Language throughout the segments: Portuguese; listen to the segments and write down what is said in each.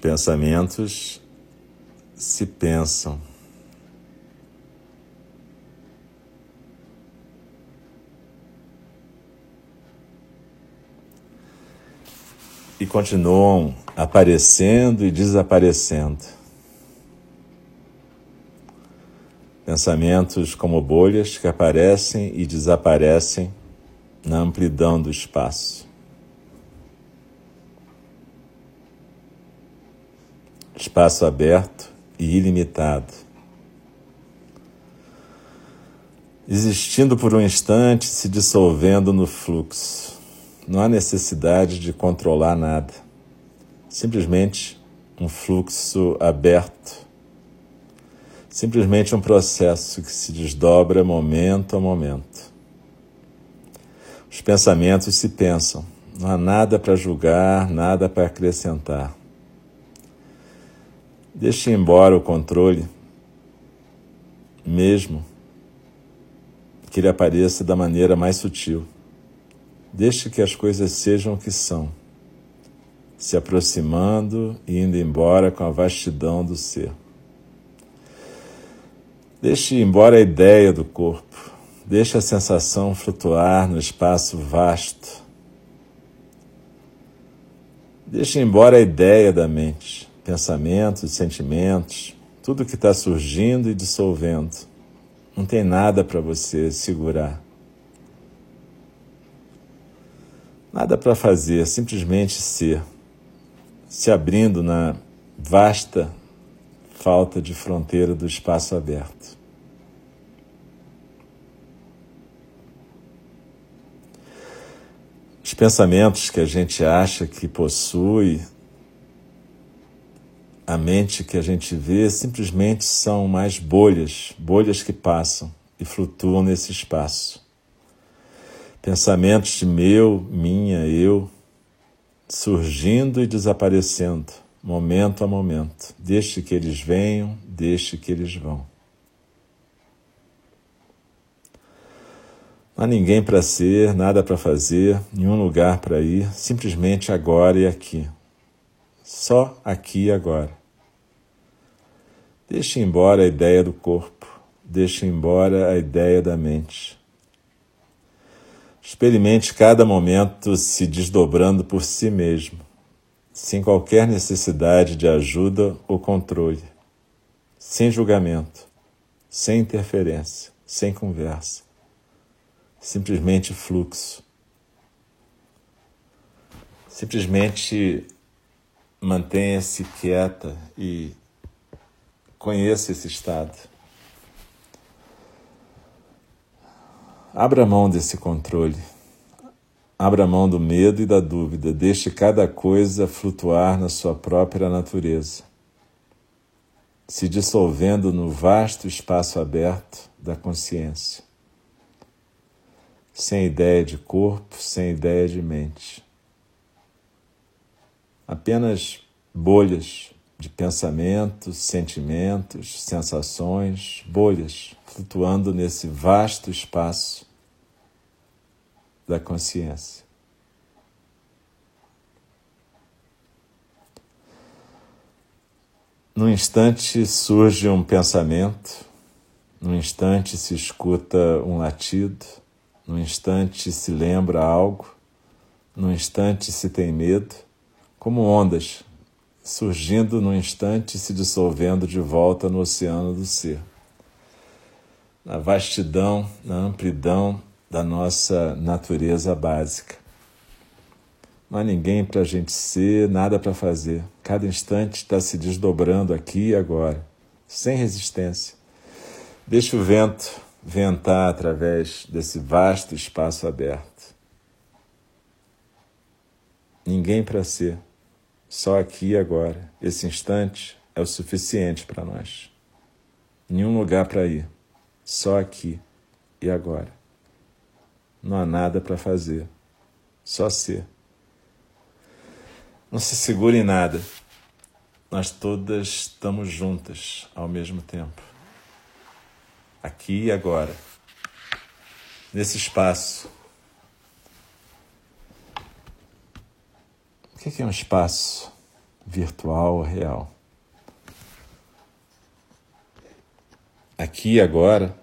pensamentos se pensam. E continuam aparecendo e desaparecendo. Pensamentos como bolhas que aparecem e desaparecem na amplidão do espaço. Espaço aberto e ilimitado. Existindo por um instante, se dissolvendo no fluxo. Não há necessidade de controlar nada. Simplesmente um fluxo aberto. Simplesmente um processo que se desdobra momento a momento. Os pensamentos se pensam. Não há nada para julgar, nada para acrescentar. Deixe embora o controle, mesmo que ele apareça da maneira mais sutil. Deixe que as coisas sejam o que são, se aproximando e indo embora com a vastidão do ser. Deixe embora a ideia do corpo, deixe a sensação flutuar no espaço vasto. Deixe embora a ideia da mente pensamentos, sentimentos, tudo que está surgindo e dissolvendo. Não tem nada para você segurar. Nada para fazer, simplesmente ser, se abrindo na vasta falta de fronteira do espaço aberto. Os pensamentos que a gente acha que possui a mente que a gente vê simplesmente são mais bolhas, bolhas que passam e flutuam nesse espaço. Pensamentos de meu, minha, eu, surgindo e desaparecendo, momento a momento. Deixe que eles venham, deixe que eles vão. Não há ninguém para ser, nada para fazer, nenhum lugar para ir, simplesmente agora e aqui. Só aqui e agora. Deixe embora a ideia do corpo, deixe embora a ideia da mente. Experimente cada momento se desdobrando por si mesmo, sem qualquer necessidade de ajuda ou controle, sem julgamento, sem interferência, sem conversa, simplesmente fluxo. Simplesmente mantenha-se quieta e Conheça esse estado. Abra mão desse controle. Abra mão do medo e da dúvida. Deixe cada coisa flutuar na sua própria natureza, se dissolvendo no vasto espaço aberto da consciência. Sem ideia de corpo, sem ideia de mente. Apenas bolhas de pensamentos, sentimentos, sensações, bolhas flutuando nesse vasto espaço da consciência. No instante surge um pensamento, no instante se escuta um latido, no instante se lembra algo, no instante se tem medo, como ondas surgindo no instante e se dissolvendo de volta no oceano do ser. Na vastidão, na amplidão da nossa natureza básica. Não há ninguém para a gente ser, nada para fazer. Cada instante está se desdobrando aqui e agora, sem resistência. Deixa o vento ventar através desse vasto espaço aberto. Ninguém para ser só aqui e agora, esse instante é o suficiente para nós. Nenhum lugar para ir, só aqui e agora. Não há nada para fazer, só ser. Não se segure em nada. Nós todas estamos juntas ao mesmo tempo. Aqui e agora. Nesse espaço Que é um espaço? virtual ou real. Aqui e agora,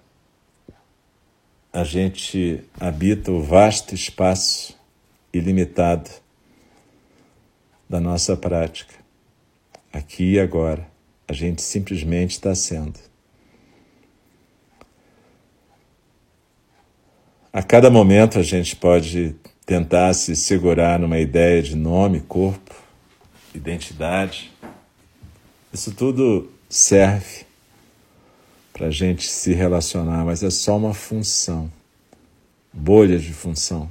a gente habita o vasto espaço ilimitado da nossa prática. Aqui e agora, a gente simplesmente está sendo. A cada momento a gente pode tentar se segurar numa ideia de nome, corpo, identidade. Isso tudo serve para a gente se relacionar, mas é só uma função, bolha de função.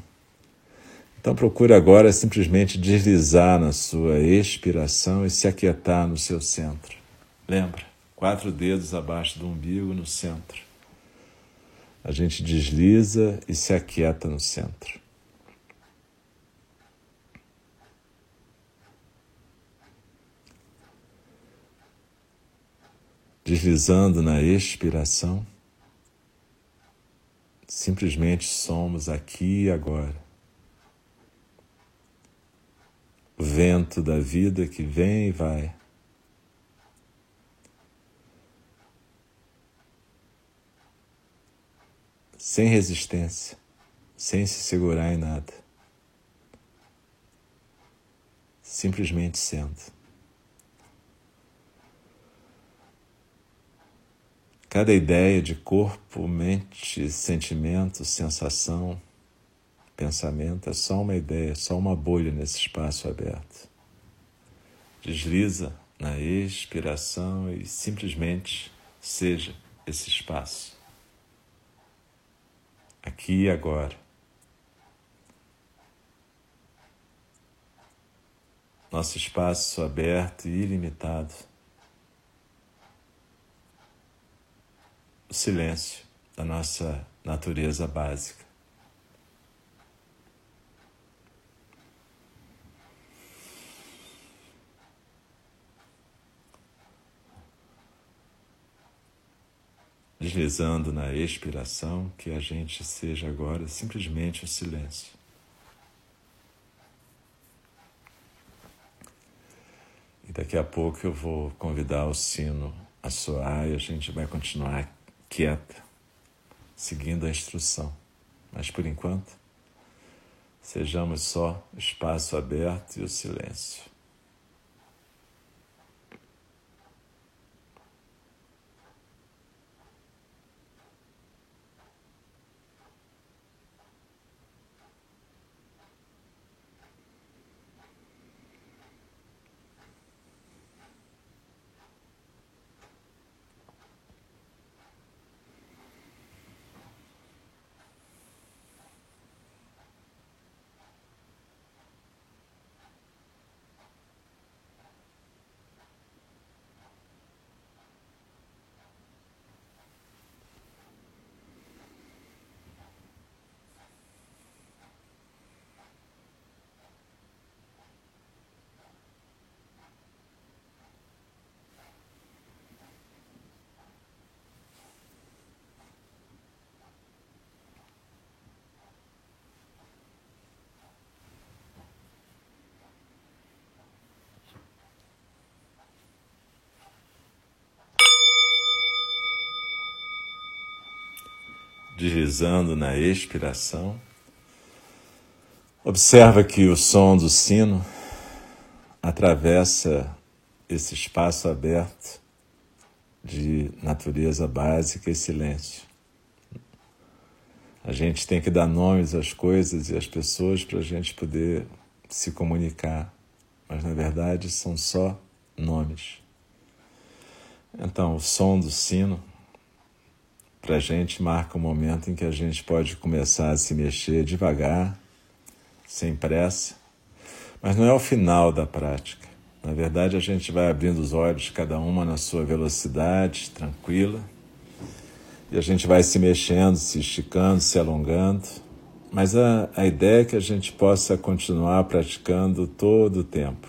Então procure agora simplesmente deslizar na sua expiração e se aquietar no seu centro. Lembra? Quatro dedos abaixo do umbigo no centro. A gente desliza e se aquieta no centro. Deslizando na expiração, simplesmente somos aqui e agora. O vento da vida que vem e vai. sem resistência, sem se segurar em nada. Simplesmente sendo. Cada ideia de corpo, mente, sentimento, sensação, pensamento é só uma ideia, só uma bolha nesse espaço aberto. Desliza na expiração e simplesmente seja esse espaço aqui e agora. Nosso espaço aberto e ilimitado. Silêncio da nossa natureza básica. deslizando na expiração, que a gente seja agora simplesmente o silêncio. E daqui a pouco eu vou convidar o sino a soar e a gente vai continuar quieta, seguindo a instrução. Mas por enquanto, sejamos só espaço aberto e o silêncio. Deslizando na expiração. Observa que o som do sino atravessa esse espaço aberto de natureza básica e silêncio. A gente tem que dar nomes às coisas e às pessoas para a gente poder se comunicar, mas na verdade são só nomes. Então, o som do sino para a gente marca um momento em que a gente pode começar a se mexer devagar, sem pressa, mas não é o final da prática. Na verdade, a gente vai abrindo os olhos, cada uma na sua velocidade, tranquila, e a gente vai se mexendo, se esticando, se alongando, mas a, a ideia é que a gente possa continuar praticando todo o tempo,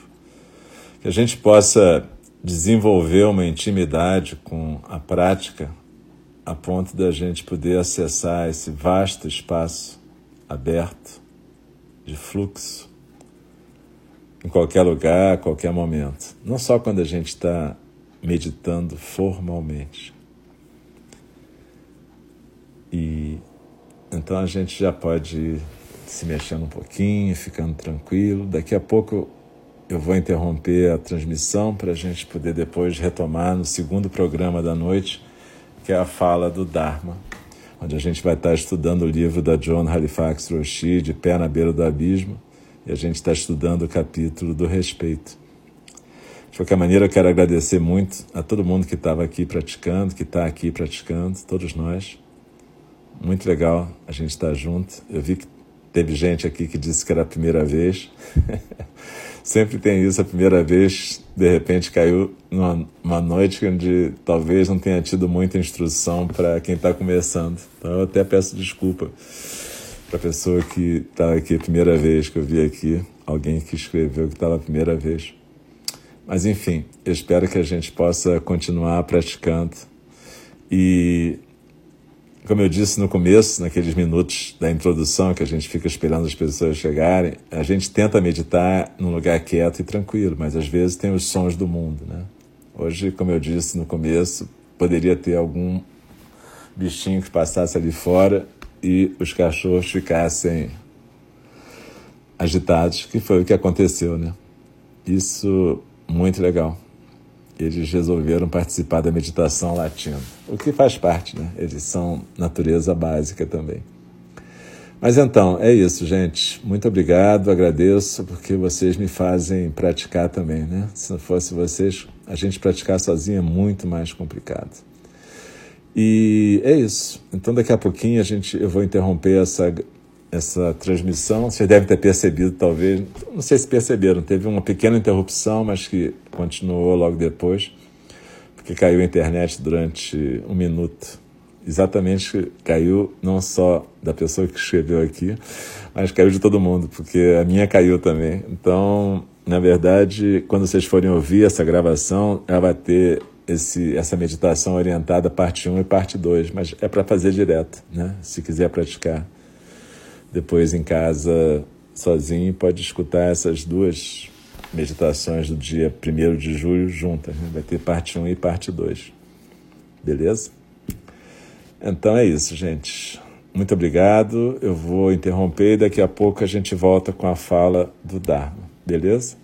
que a gente possa desenvolver uma intimidade com a prática a ponto da gente poder acessar esse vasto espaço aberto de fluxo em qualquer lugar, a qualquer momento. Não só quando a gente está meditando formalmente. E então a gente já pode ir se mexendo um pouquinho, ficando tranquilo. Daqui a pouco eu vou interromper a transmissão para a gente poder depois retomar no segundo programa da noite, que é a fala do Dharma, onde a gente vai estar estudando o livro da John Halifax Roshi, De Pé na Beira do Abismo, e a gente está estudando o capítulo do respeito. De qualquer maneira, eu quero agradecer muito a todo mundo que estava aqui praticando, que está aqui praticando, todos nós. Muito legal a gente estar junto. Eu vi que teve gente aqui que disse que era a primeira vez. Sempre tem isso, a primeira vez, de repente caiu numa noite onde talvez não tenha tido muita instrução para quem está começando. Então eu até peço desculpa para a pessoa que estava tá aqui a primeira vez, que eu vi aqui, alguém que escreveu que estava a primeira vez. Mas enfim, eu espero que a gente possa continuar praticando. E, como eu disse no começo, naqueles minutos da introdução que a gente fica esperando as pessoas chegarem, a gente tenta meditar num lugar quieto e tranquilo, mas às vezes tem os sons do mundo, né? Hoje, como eu disse no começo, poderia ter algum bichinho que passasse ali fora e os cachorros ficassem agitados, que foi o que aconteceu, né? Isso muito legal. Eles resolveram participar da meditação latina, o que faz parte, né? Eles são natureza básica também. Mas então, é isso, gente. Muito obrigado, agradeço, porque vocês me fazem praticar também, né? Se não fosse vocês, a gente praticar sozinho é muito mais complicado. E é isso. Então, daqui a pouquinho a gente, eu vou interromper essa essa transmissão. Vocês devem ter percebido, talvez, não sei se perceberam, teve uma pequena interrupção, mas que continuou logo depois, porque caiu a internet durante um minuto. Exatamente, caiu não só da pessoa que escreveu aqui, mas caiu de todo mundo, porque a minha caiu também. Então, na verdade, quando vocês forem ouvir essa gravação, ela vai ter esse, essa meditação orientada, parte 1 e parte 2, mas é para fazer direto, né? se quiser praticar depois em casa sozinho pode escutar essas duas meditações do dia 1 de julho juntas. Né? Vai ter parte 1 e parte 2. Beleza? Então é isso, gente. Muito obrigado. Eu vou interromper e daqui a pouco a gente volta com a fala do Dharma. Beleza?